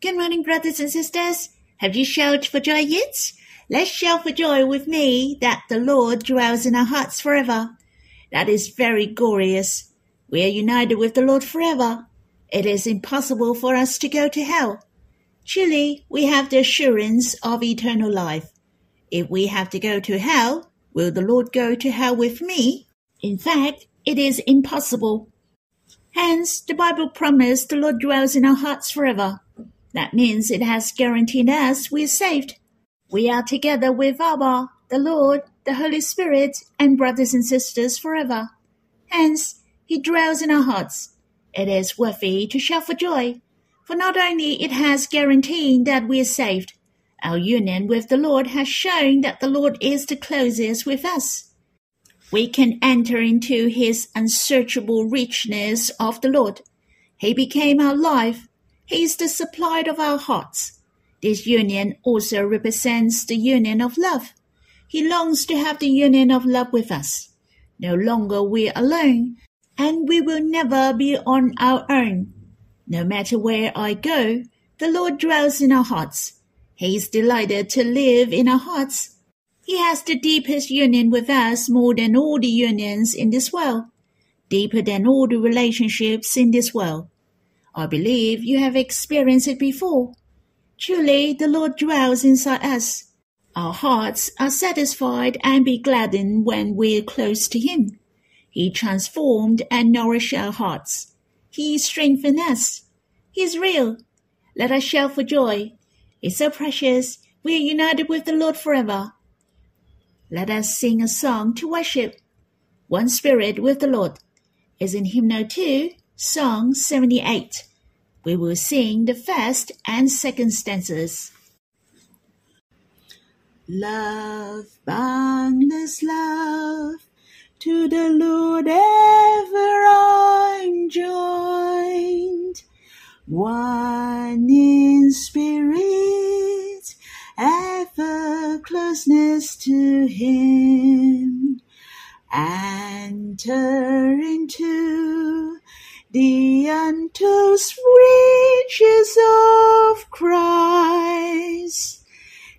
Good morning, brothers and sisters. Have you shouted for joy yet? Let's shout for joy with me that the Lord dwells in our hearts forever. That is very glorious. We are united with the Lord forever. It is impossible for us to go to hell. Truly, we have the assurance of eternal life. If we have to go to hell, will the Lord go to hell with me? In fact, it is impossible. Hence, the Bible promised the Lord dwells in our hearts forever. That means it has guaranteed us we're saved. We are together with Abba, the Lord, the Holy Spirit, and brothers and sisters forever. Hence, He dwells in our hearts. It is worthy to shout for joy, for not only it has guaranteed that we are saved, our union with the Lord has shown that the Lord is the closest with us we can enter into his unsearchable richness of the Lord. He became our life. He is the supply of our hearts. This union also represents the union of love. He longs to have the union of love with us. No longer we are alone, and we will never be on our own. No matter where I go, the Lord dwells in our hearts. He is delighted to live in our hearts he has the deepest union with us more than all the unions in this world, deeper than all the relationships in this world. I believe you have experienced it before. Truly, the Lord dwells inside us. Our hearts are satisfied and be gladdened when we're close to Him. He transformed and nourished our hearts. He strengthened us. He is real. Let us shout for joy. It's so precious. We are united with the Lord forever. Let us sing a song to worship. One Spirit with the Lord is in Hymnal 2, Song 78. We will sing the first and second stanzas. Love, boundless love, to the Lord ever I'm joined, one in spirit ever closeness to Him. Enter into the untold riches of Christ.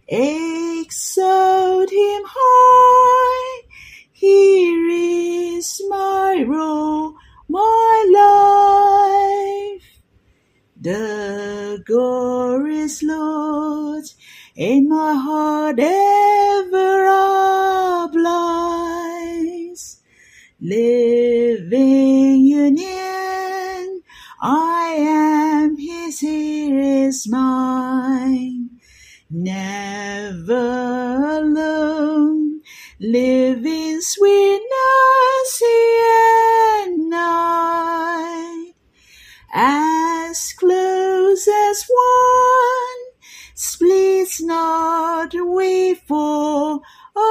Exalt Him high. Here is my role, my life. The glorious Lord in my heart ever oblies. Living is mine. Never alone, living sweetness and night. As close as one splits not we for a.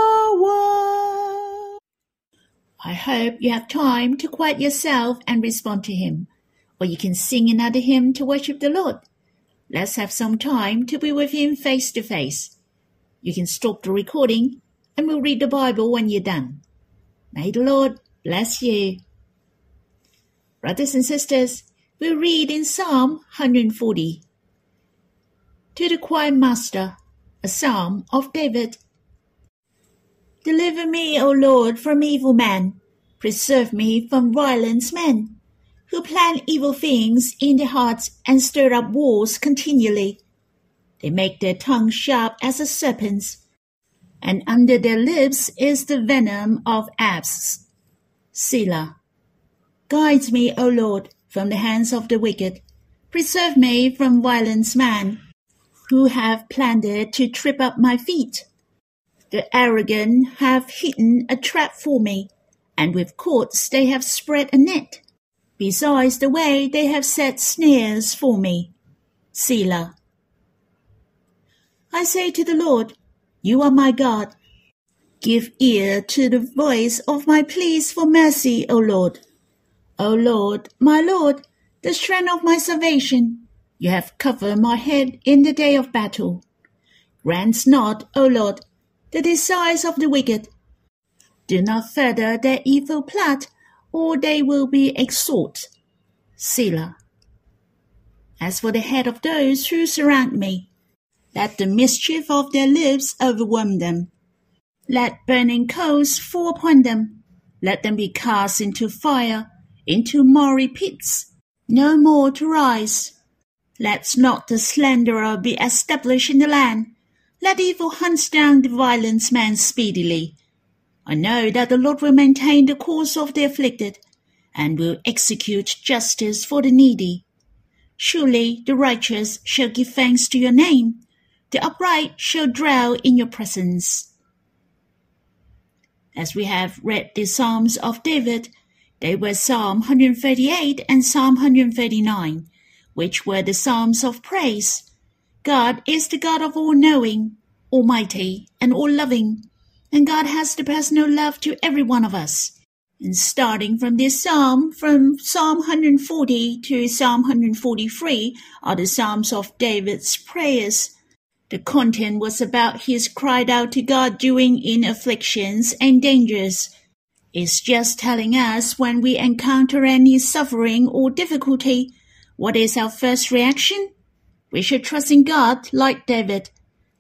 I hope you have time to quiet yourself and respond to Him, or you can sing another hymn to worship the Lord. Let's have some time to be with Him face to face. You can stop the recording and we'll read the Bible when you're done. May the Lord bless you. Brothers and sisters, we'll read in Psalm 140 to the choir master, a psalm of David. Deliver me, O Lord, from evil men. Preserve me from violent men, who plan evil things in their hearts and stir up wars continually. They make their tongue sharp as a serpent's, and under their lips is the venom of asps. Selah. Guide me, O Lord, from the hands of the wicked. Preserve me from violent men who have planned to trip up my feet. The arrogant have hidden a trap for me, and with cords they have spread a net. Besides the way they have set snares for me. Selah. I say to the Lord, You are my God. Give ear to the voice of my pleas for mercy, O Lord. O Lord, my Lord, the strength of my salvation. You have covered my head in the day of battle. Grant not, O Lord, the desires of the wicked. Do not further their evil plot, or they will be exalted. Selah. As for the head of those who surround me, let the mischief of their lips overwhelm them. Let burning coals fall upon them. Let them be cast into fire, into miry pits, no more to rise. Let not the slanderer be established in the land. Let evil hunt down the violent man speedily. I know that the Lord will maintain the cause of the afflicted, and will execute justice for the needy. Surely the righteous shall give thanks to your name. The upright shall dwell in your presence. As we have read the Psalms of David, they were Psalm 138 and Psalm 139, which were the Psalms of praise. God is the God of all knowing, almighty, and all loving, and God has the personal love to every one of us. And starting from this psalm, from Psalm 140 to Psalm 143 are the Psalms of David's prayers. The content was about his cried out to God during in afflictions and dangers. It's just telling us when we encounter any suffering or difficulty, what is our first reaction? We should trust in God like David.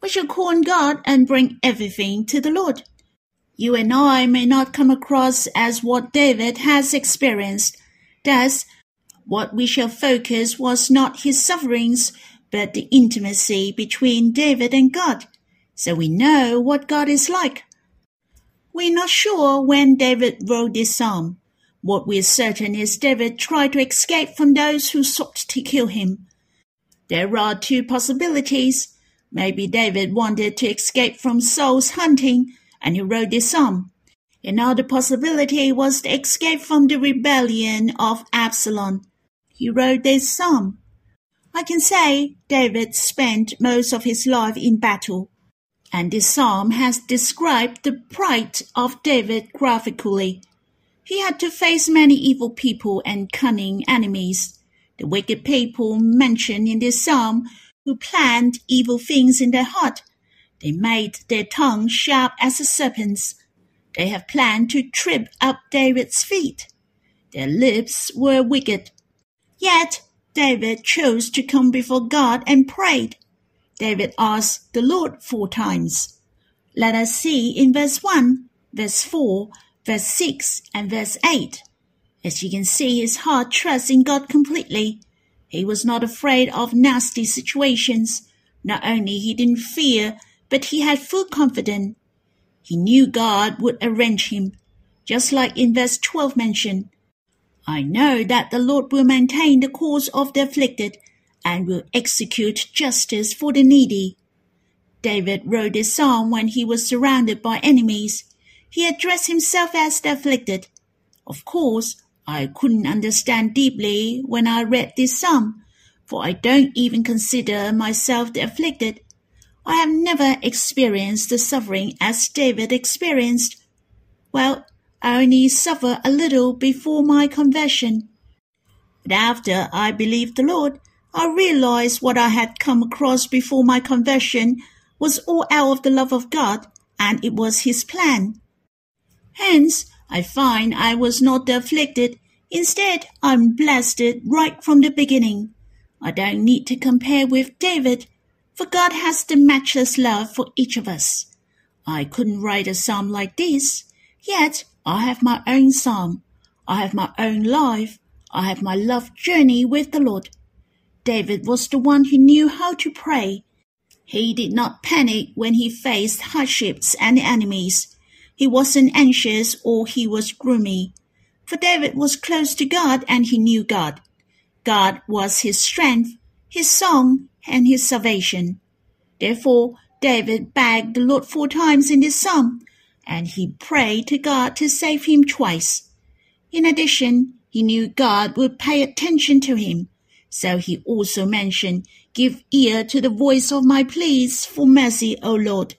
We should call on God and bring everything to the Lord. You and I may not come across as what David has experienced. Thus, what we shall focus was not his sufferings, but the intimacy between David and God. So we know what God is like. We're not sure when David wrote this psalm. What we're certain is David tried to escape from those who sought to kill him. There are two possibilities. Maybe David wanted to escape from Saul's hunting and he wrote this psalm. Another possibility was the escape from the rebellion of Absalom. He wrote this psalm. I can say David spent most of his life in battle, and this psalm has described the plight of David graphically. He had to face many evil people and cunning enemies. The wicked people mentioned in this psalm who planned evil things in their heart they made their tongue sharp as a serpent's. They have planned to trip up David's feet. Their lips were wicked. Yet David chose to come before God and prayed. David asked the Lord four times. Let us see in verse 1, verse 4, verse 6, and verse 8. As you can see, his heart trusts in God completely. He was not afraid of nasty situations. Not only he didn't fear but he had full confidence. He knew God would arrange him, just like in verse 12 mentioned. I know that the Lord will maintain the cause of the afflicted and will execute justice for the needy. David wrote this psalm when he was surrounded by enemies. He addressed himself as the afflicted. Of course, I couldn't understand deeply when I read this psalm, for I don't even consider myself the afflicted. I have never experienced the suffering as David experienced. Well, I only suffered a little before my conversion. But after I believed the Lord, I realized what I had come across before my conversion was all out of the love of God, and it was His plan. Hence, I find I was not the afflicted. Instead, I'm blessed right from the beginning. I don't need to compare with David for God has the matchless love for each of us. I couldn't write a psalm like this, yet I have my own psalm. I have my own life. I have my love journey with the Lord. David was the one who knew how to pray. He did not panic when he faced hardships and enemies. He wasn't anxious or he was gloomy. For David was close to God and he knew God. God was his strength, his song, and his salvation. Therefore, David begged the Lord four times in this psalm, and he prayed to God to save him twice. In addition, he knew God would pay attention to him, so he also mentioned, Give ear to the voice of my pleas for mercy, O Lord.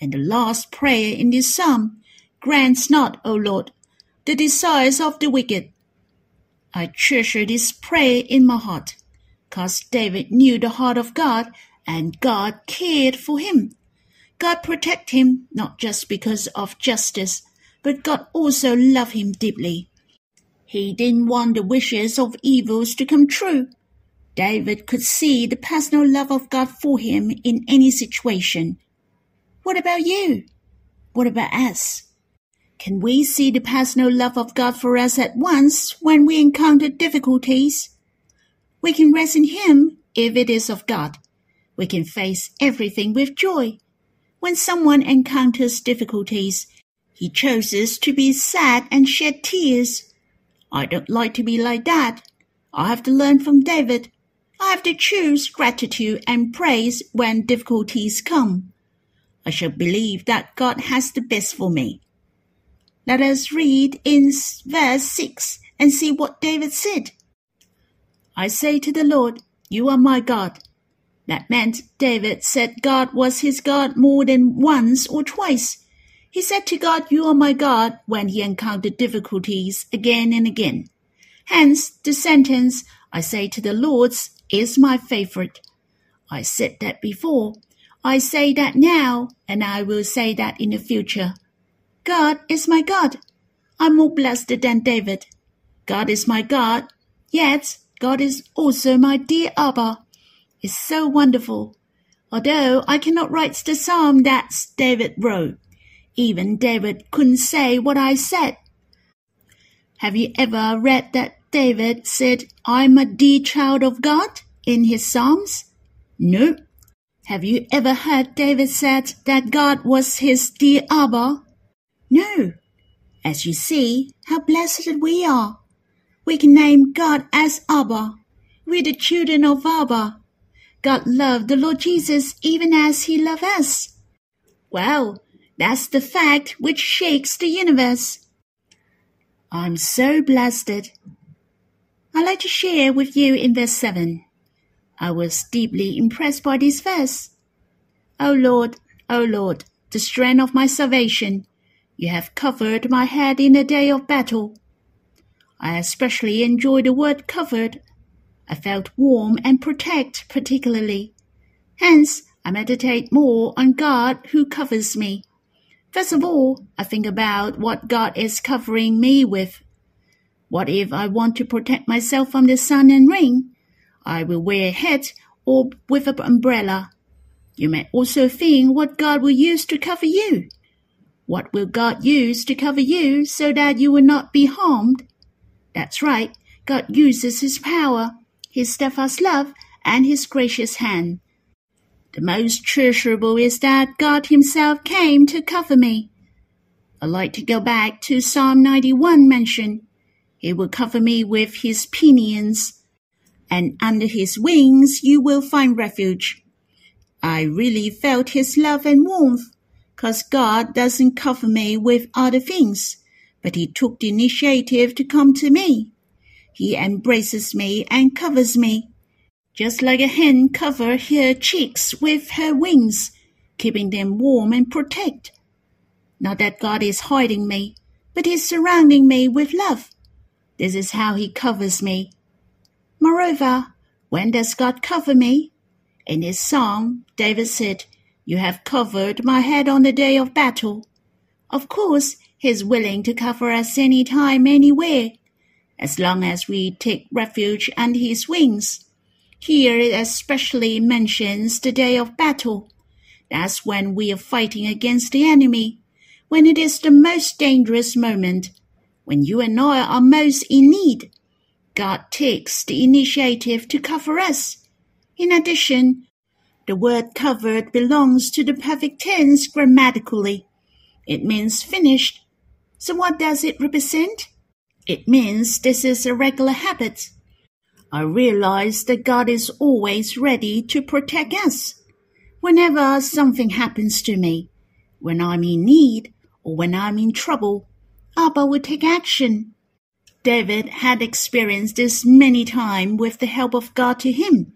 And the last prayer in this psalm, Grant not, O Lord, the desires of the wicked. I treasure this prayer in my heart because David knew the heart of God and God cared for him. God protected him not just because of justice, but God also loved him deeply. He didn't want the wishes of evils to come true. David could see the personal love of God for him in any situation. What about you? What about us? Can we see the personal love of God for us at once when we encounter difficulties? We can rest in Him if it is of God. We can face everything with joy. When someone encounters difficulties, he chooses to be sad and shed tears. I don't like to be like that. I have to learn from David. I have to choose gratitude and praise when difficulties come. I shall believe that God has the best for me. Let us read in verse 6 and see what David said. I say to the Lord, You are my God. That meant David said God was his God more than once or twice. He said to God, You are my God, when he encountered difficulties again and again. Hence, the sentence, I say to the Lord's, is my favorite. I said that before. I say that now, and I will say that in the future. God is my God. I'm more blessed than David. God is my God, yet God is also my dear Abba. It's so wonderful. Although I cannot write the psalm that David wrote, even David couldn't say what I said. Have you ever read that David said, I'm a dear child of God in his psalms? No. Have you ever heard David said that God was his dear Abba? No. As you see, how blessed we are. We can name God as Abba. We're the children of Abba. God loved the Lord Jesus even as he loved us. Well, that's the fact which shakes the universe. I'm so blessed. I'd like to share with you in verse 7. I was deeply impressed by this verse. O Lord, O Lord, the strength of my salvation, you have covered my head in the day of battle. I especially enjoy the word covered. I felt warm and protect particularly. Hence, I meditate more on God who covers me. First of all, I think about what God is covering me with. What if I want to protect myself from the sun and rain? I will wear a hat or with an umbrella. You may also think what God will use to cover you. What will God use to cover you so that you will not be harmed? That's right, God uses His power, His steadfast love, and His gracious hand. The most treasurable is that God Himself came to cover me. I like to go back to Psalm 91 mention. He will cover me with His pinions, and under His wings you will find refuge. I really felt His love and warmth because God doesn't cover me with other things, but He took the initiative to come to me. He embraces me and covers me, just like a hen covers her chicks with her wings, keeping them warm and protect. Not that God is hiding me, but He's surrounding me with love. This is how He covers me. Moreover, when does God cover me? In his psalm, David said, you have covered my head on the day of battle. Of course, He's willing to cover us any time, anywhere, as long as we take refuge under His wings. Here it especially mentions the day of battle. That's when we are fighting against the enemy, when it is the most dangerous moment, when you and I are most in need. God takes the initiative to cover us. In addition, the word covered belongs to the perfect tense grammatically. It means finished. So what does it represent? It means this is a regular habit. I realize that God is always ready to protect us. Whenever something happens to me, when I'm in need or when I'm in trouble, Abba will take action. David had experienced this many times with the help of God to him.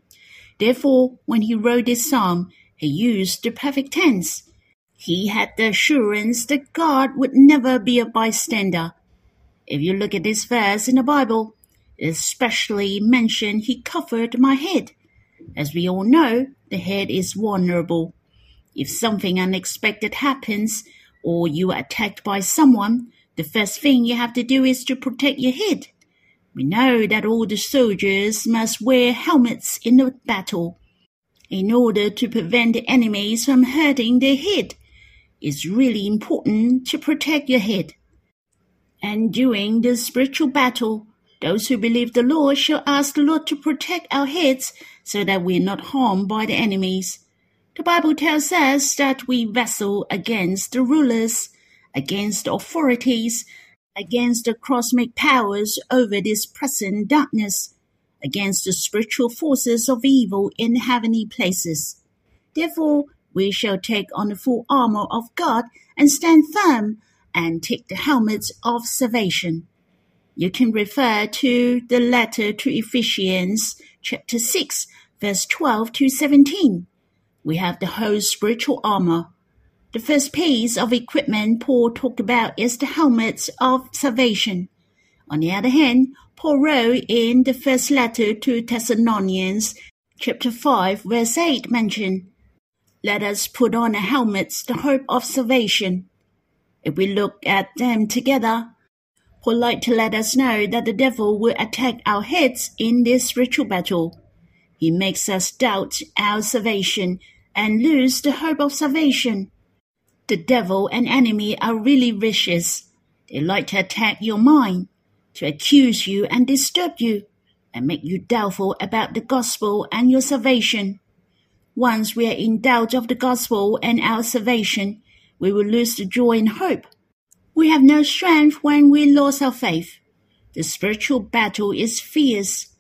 Therefore, when he wrote this psalm, he used the perfect tense. He had the assurance that God would never be a bystander. If you look at this verse in the Bible, it especially mentioned he covered my head. As we all know, the head is vulnerable. If something unexpected happens, or you are attacked by someone, the first thing you have to do is to protect your head. We know that all the soldiers must wear helmets in the battle in order to prevent the enemies from hurting their head. It's really important to protect your head. And during the spiritual battle, those who believe the Lord shall ask the Lord to protect our heads so that we're not harmed by the enemies. The Bible tells us that we wrestle against the rulers, against the authorities, against the cosmic powers over this present darkness, against the spiritual forces of evil in heavenly places. Therefore, we shall take on the full armor of God and stand firm and take the helmet of salvation. You can refer to the letter to Ephesians chapter 6 verse 12 to 17. We have the whole spiritual armor. The first piece of equipment Paul talked about is the helmet of salvation. On the other hand, Paul wrote in the first letter to Thessalonians chapter 5 verse 8 mentioned, Let us put on a helmet, the hope of salvation. If we look at them together, Paul like to let us know that the devil will attack our heads in this spiritual battle. He makes us doubt our salvation and lose the hope of salvation. The devil and enemy are really vicious. They like to attack your mind, to accuse you and disturb you, and make you doubtful about the gospel and your salvation. Once we are in doubt of the gospel and our salvation, we will lose the joy and hope. We have no strength when we lose our faith. The spiritual battle is fierce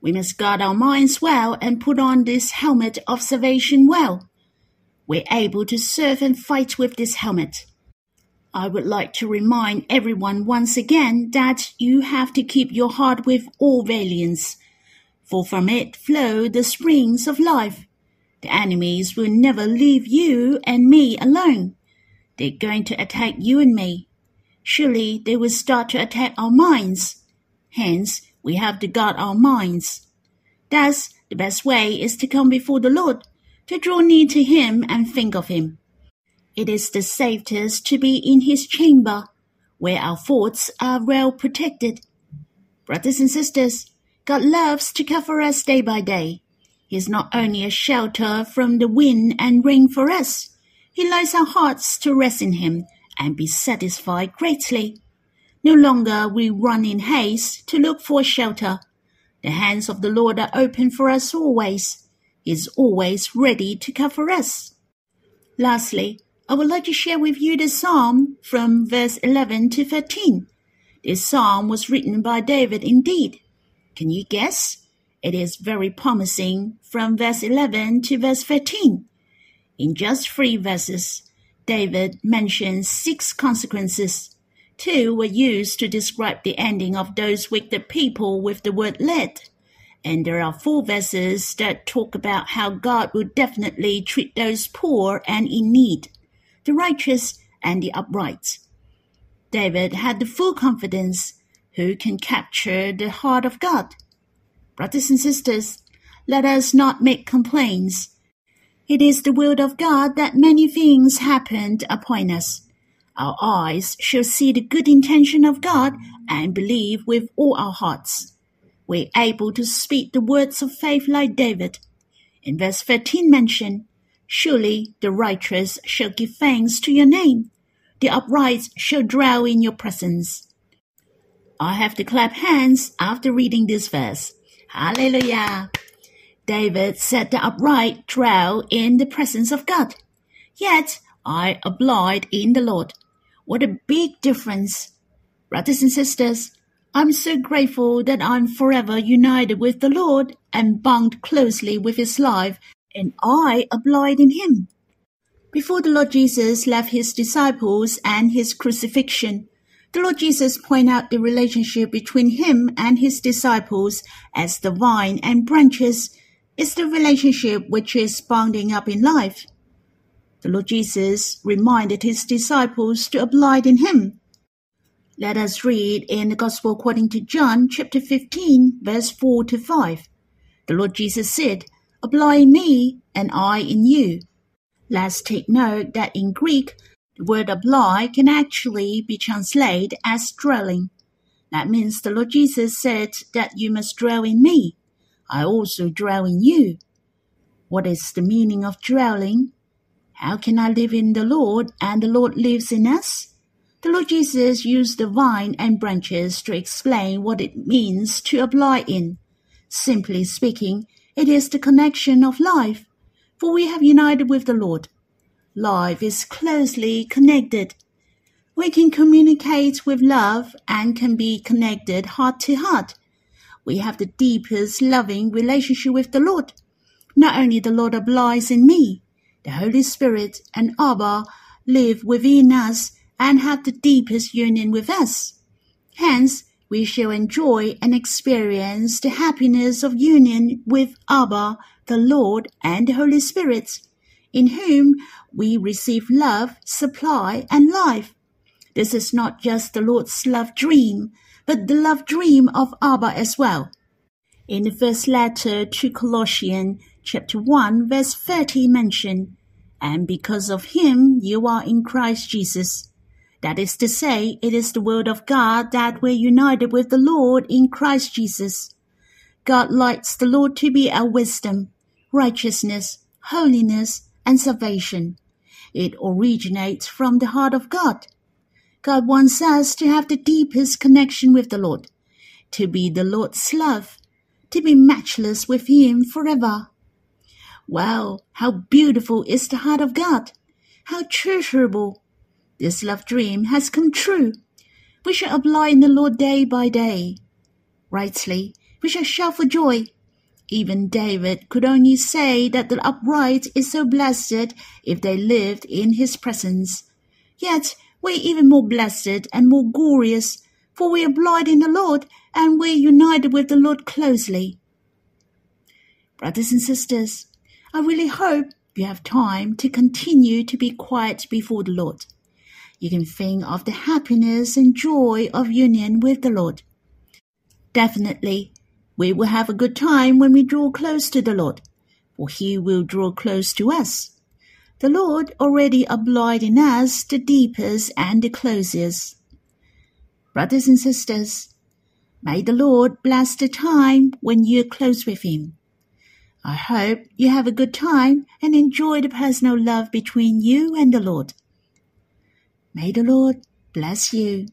we must guard our minds well and put on this helmet of salvation well. We're able to serve and fight with this helmet. I would like to remind everyone once again that you have to keep your heart with all valiance, for from it flow the springs of life. The enemies will never leave you and me alone. They're going to attack you and me. Surely they will start to attack our minds. Hence, we have to guard our minds. Thus, the best way is to come before the Lord, to draw near to Him and think of Him. It is the safest to be in His chamber, where our thoughts are well protected. Brothers and sisters, God loves to cover us day by day. He is not only a shelter from the wind and rain for us, He allows our hearts to rest in Him and be satisfied greatly. No longer we run in haste to look for shelter. The hands of the Lord are open for us always. Is always ready to cover us. Lastly, I would like to share with you the psalm from verse 11 to 13. This psalm was written by David indeed. Can you guess? It is very promising from verse 11 to verse 13. In just three verses, David mentions six consequences Two were used to describe the ending of those wicked people with the word let. And there are four verses that talk about how God will definitely treat those poor and in need, the righteous and the upright. David had the full confidence who can capture the heart of God. Brothers and sisters, let us not make complaints. It is the will of God that many things happened upon us. Our eyes shall see the good intention of God and believe with all our hearts. We're able to speak the words of faith like David. In verse 13 mentioned, Surely the righteous shall give thanks to your name. The upright shall dwell in your presence. I have to clap hands after reading this verse. Hallelujah. David said the upright dwell in the presence of God. Yet I abide in the Lord. What a big difference. Brothers and sisters, I'm so grateful that I'm forever united with the Lord and bound closely with his life, and I abide in him. Before the Lord Jesus left his disciples and his crucifixion, the Lord Jesus pointed out the relationship between him and his disciples as the vine and branches is the relationship which is bounding up in life. The Lord Jesus reminded his disciples to abide in him. Let us read in the Gospel according to John chapter 15 verse 4 to 5. The Lord Jesus said, Apply in me and I in you. Let's take note that in Greek, the word apply can actually be translated as dwelling. That means the Lord Jesus said that you must dwell in me. I also dwell in you. What is the meaning of dwelling? How can I live in the Lord and the Lord lives in us? The Lord Jesus used the vine and branches to explain what it means to abide in. Simply speaking, it is the connection of life, for we have united with the Lord. Life is closely connected. We can communicate with love and can be connected heart to heart. We have the deepest loving relationship with the Lord. Not only the Lord abides in me, the Holy Spirit and Abba live within us and have the deepest union with us. Hence, we shall enjoy and experience the happiness of union with Abba, the Lord, and the Holy Spirit, in whom we receive love, supply, and life. This is not just the Lord's love dream, but the love dream of Abba as well. In the first letter to Corinthians, chapter 1, verse 30 mention, And because of him you are in Christ Jesus that is to say, it is the word of God that we're united with the Lord in Christ Jesus. God likes the Lord to be our wisdom, righteousness, holiness, and salvation. It originates from the heart of God. God wants us to have the deepest connection with the Lord, to be the Lord's love, to be matchless with Him forever. Wow, how beautiful is the heart of God! How treasurable this love dream has come true. We shall abide in the Lord day by day. Rightly, we shall shout for joy. Even David could only say that the upright is so blessed if they lived in his presence. Yet we're even more blessed and more glorious, for we abide in the Lord and we're united with the Lord closely. Brothers and sisters, I really hope you have time to continue to be quiet before the Lord you can think of the happiness and joy of union with the Lord. Definitely, we will have a good time when we draw close to the Lord, for He will draw close to us. The Lord already abides in us the deepest and the closest. Brothers and sisters, may the Lord bless the time when you're close with Him. I hope you have a good time and enjoy the personal love between you and the Lord. May the Lord bless you.